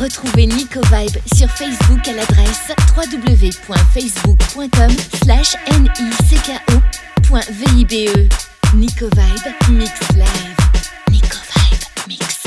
Retrouvez Nico Vibe sur Facebook à l'adresse www.facebook.com slash nicko.vibe Nico Vibe Mix Live. Nico Vibe Mix.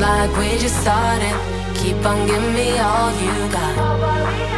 like we just started. Keep on giving me all you got.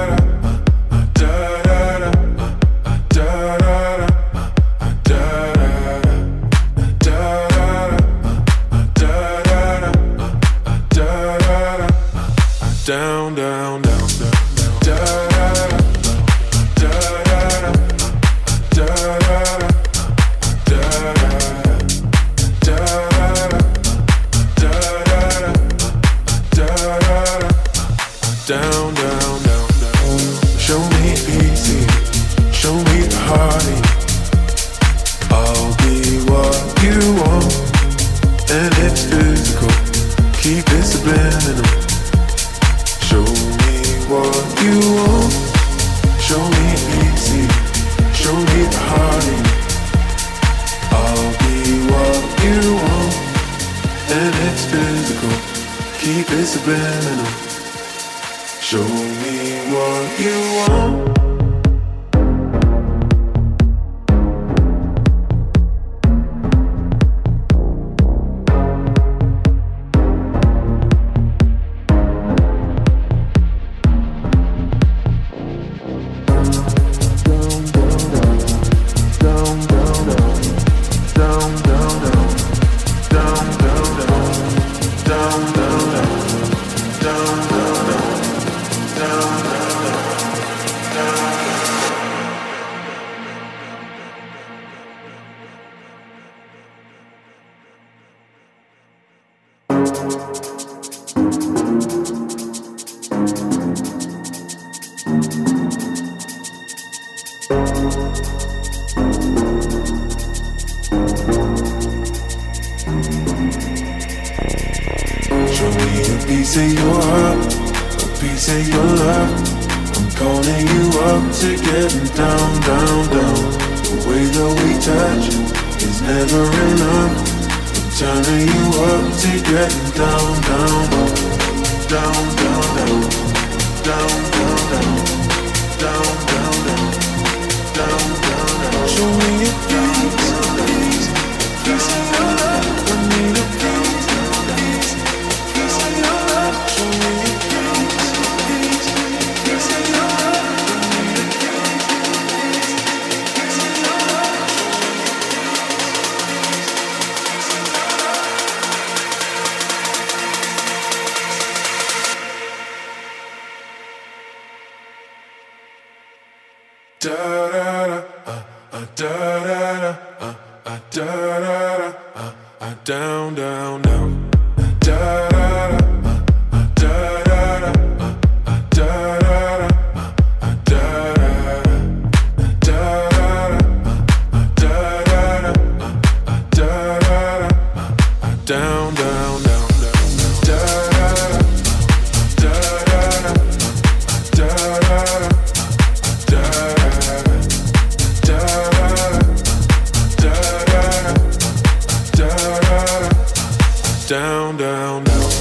down, down, down.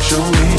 Show me.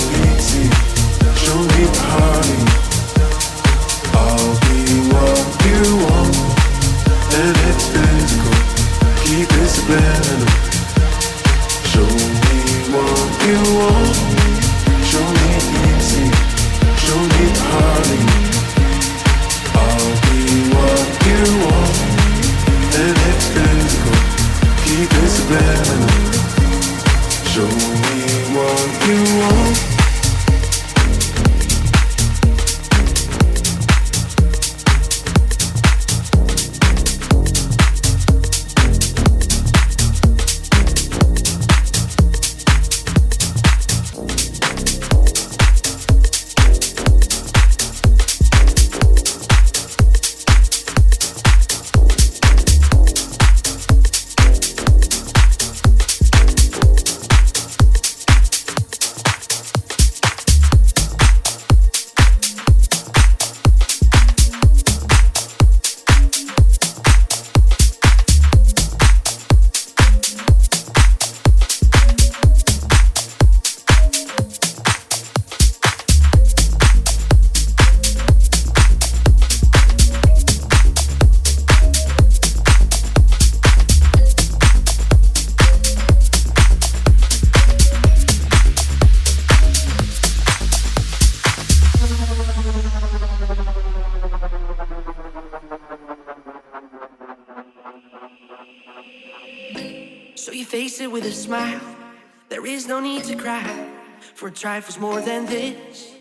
No need to cry, for trifles more than this.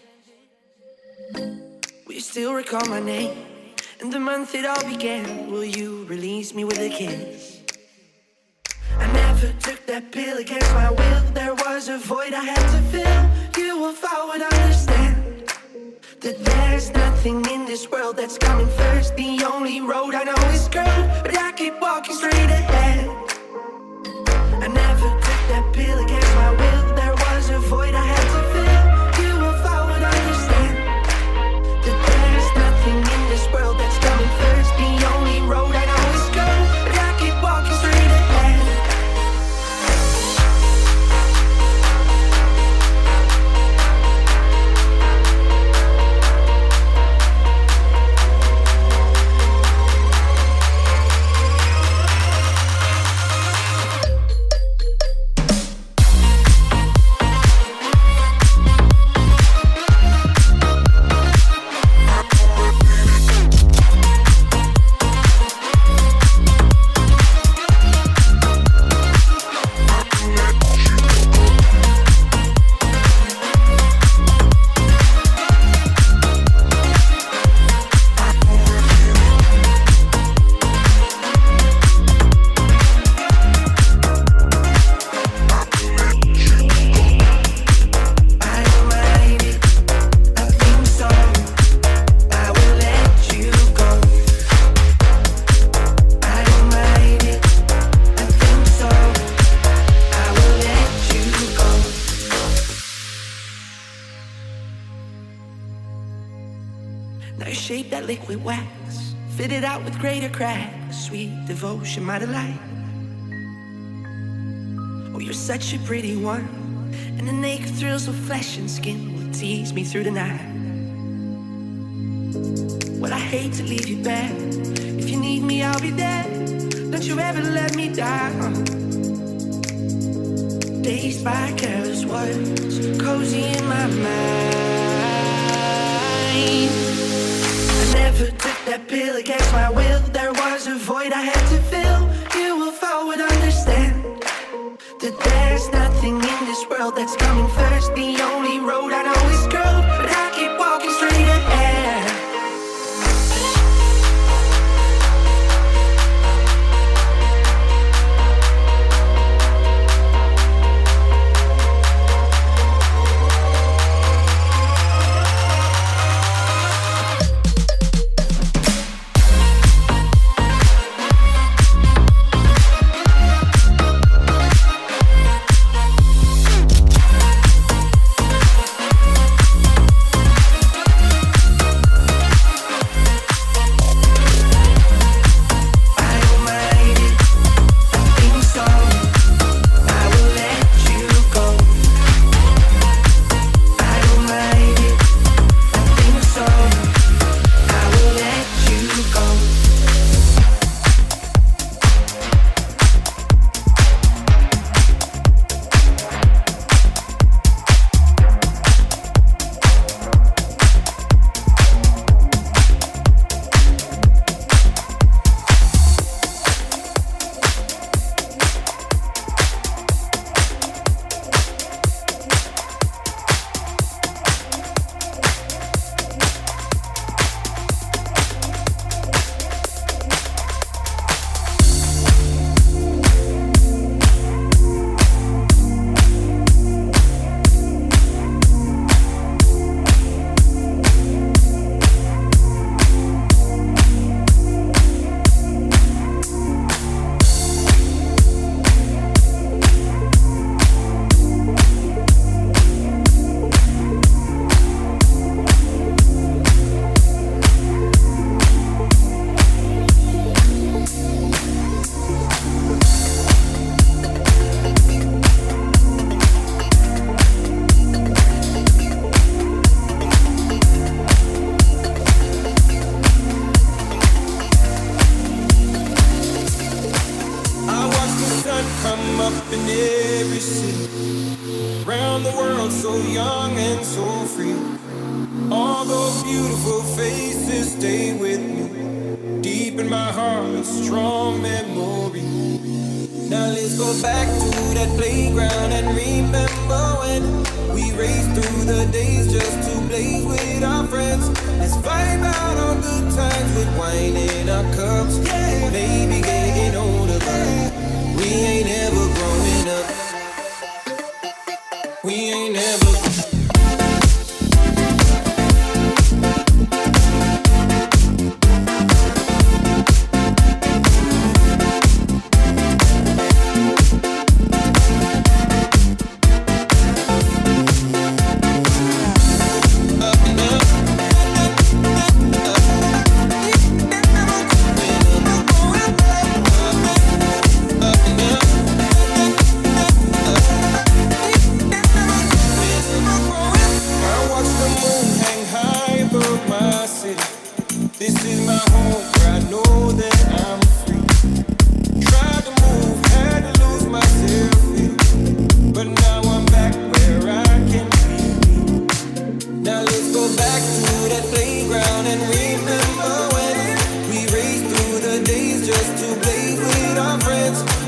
Will you still recall my name and the month it all began? Will you release me with a kiss? I never took that pill against my will. There was a void I had to fill. You if I would understand that there's nothing in this world that's coming first. The only road I know is curved, but I keep walking straight ahead. Devotion, my delight. Oh, you're such a pretty one. And the naked thrills of flesh and skin will tease me through the night. Well, I hate to leave you back. If you need me, I'll be there. Don't you ever let me down. Dazed by careless words, cozy in my mind. I never that pill against my will. There was a void I had to fill. You will forward understand that there's nothing in this world that's coming first. The only road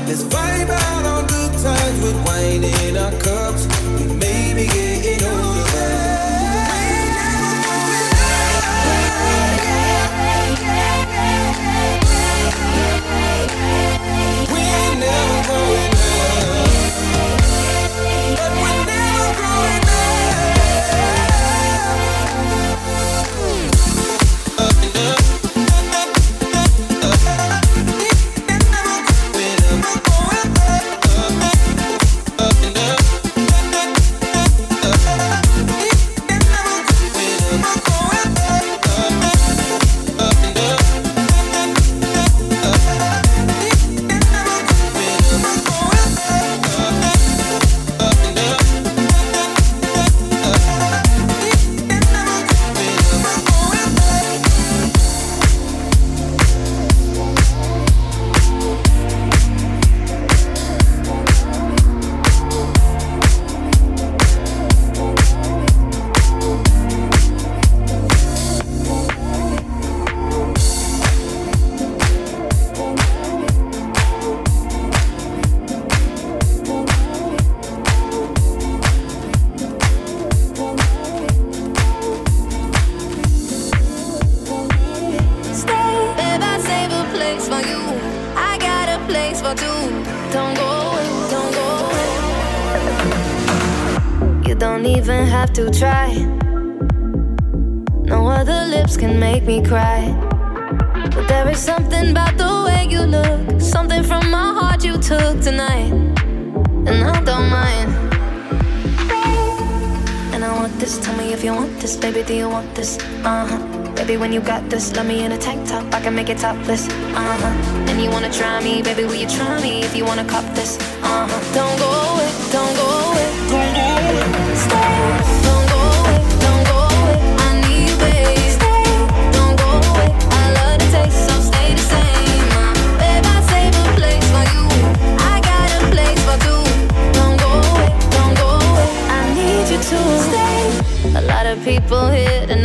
Let's vibe out on good times with wine in our cups. Topless. Love me in a tank top, I can make it topless. Uh huh. And you wanna try me, baby? Will you try me if you wanna cop this? Uh huh. Don't go away, don't go away, don't go away. Stay. Don't go away, don't go away. I need you, babe. Stay. Don't go away. I love the taste, so stay the same. Uh, babe, I save a place for you. I got a place for two. Don't go away, don't go away. I need you to stay. A lot of people here tonight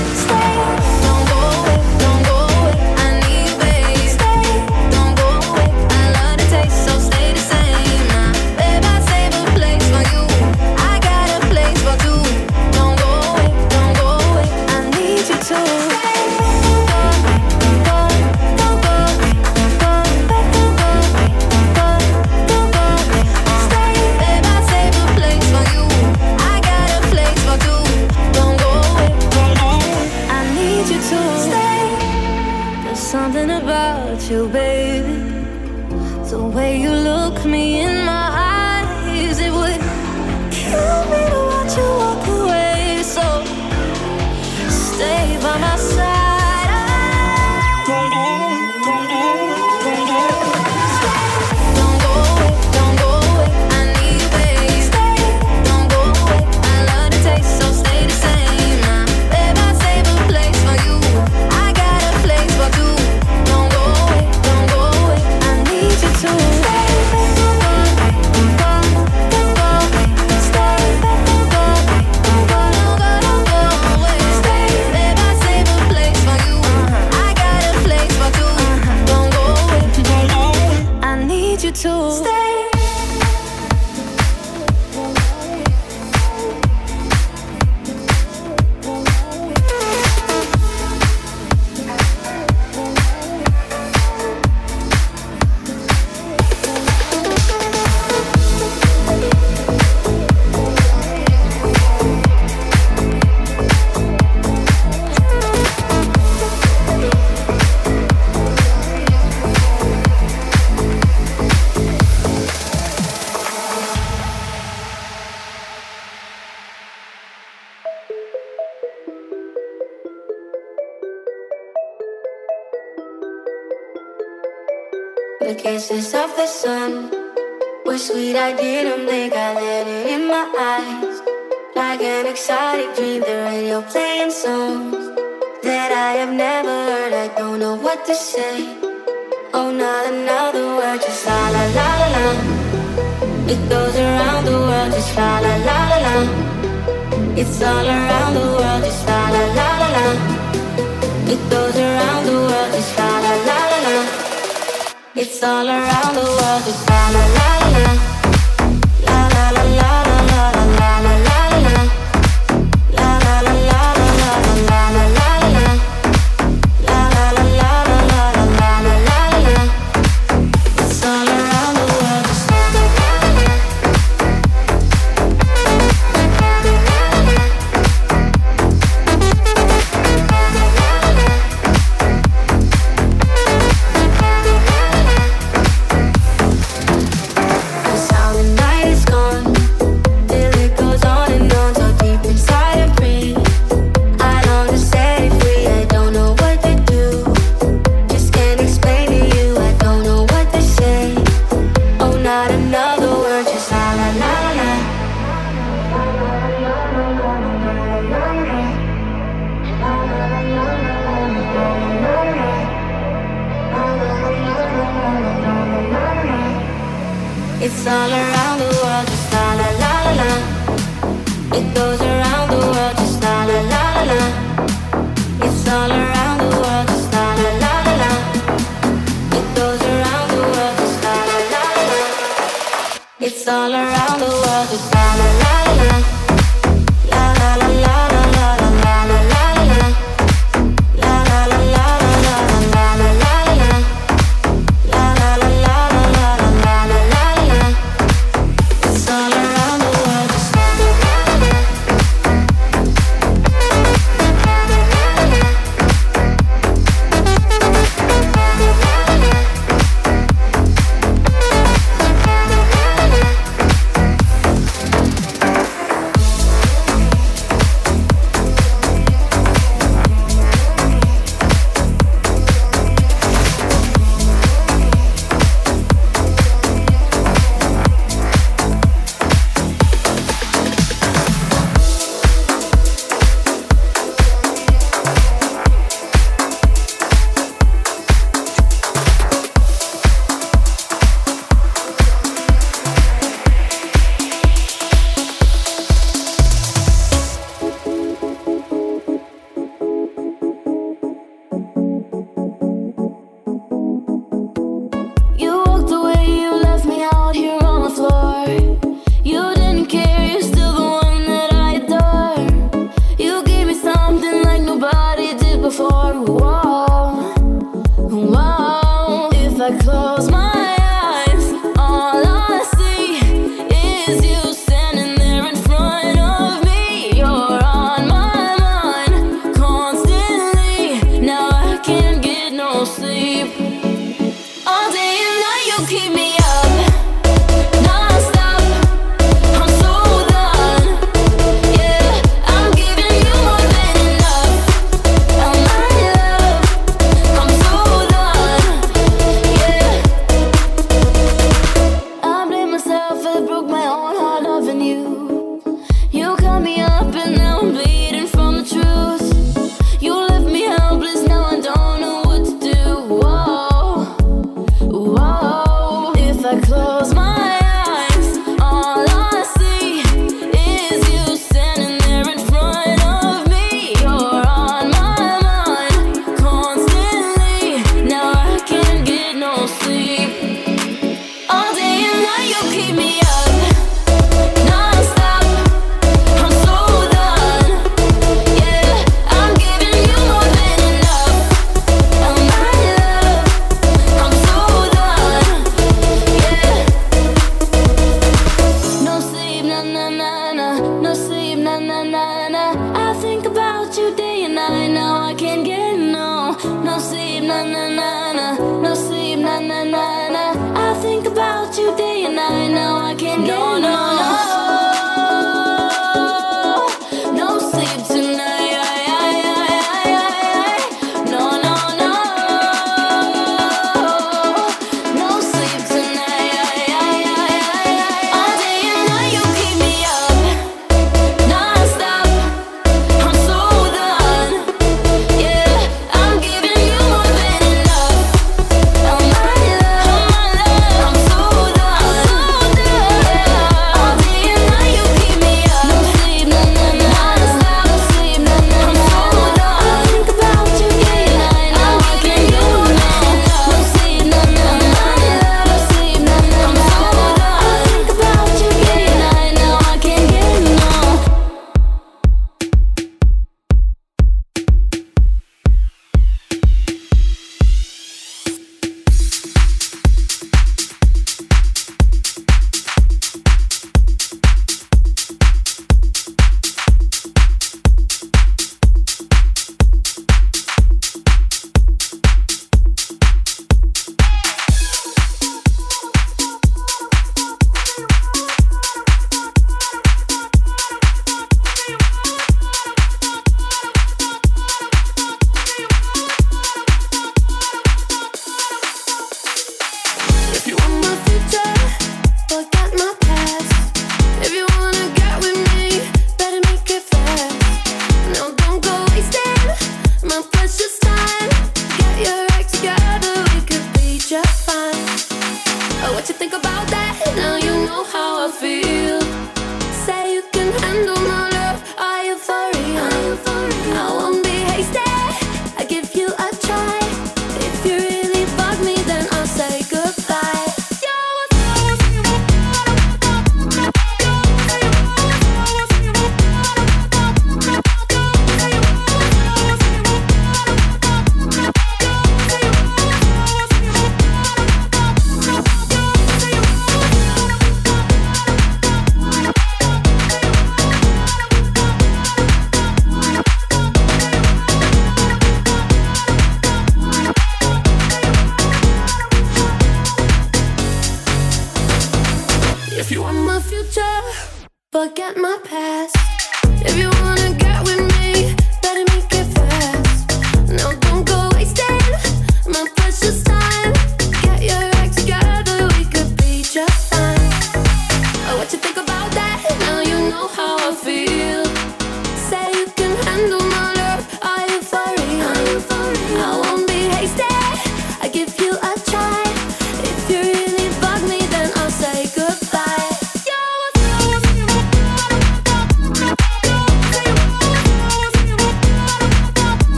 sun was sweet. I didn't blink. I let it in my eyes like an exotic dream. The radio playing songs that I have never heard. I don't know what to say. Oh, not another word. Just la la la la la. It goes around the world. Just la la la la la. It's all around the world. Just la la la la la. It goes around the world. It's all around the world. It's all around.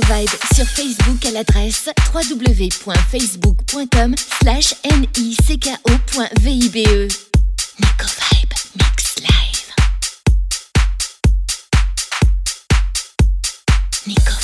Vibe sur Facebook à l'adresse www.facebook.com slash nicko.vibe. Nico Vibe Mix Live. Nico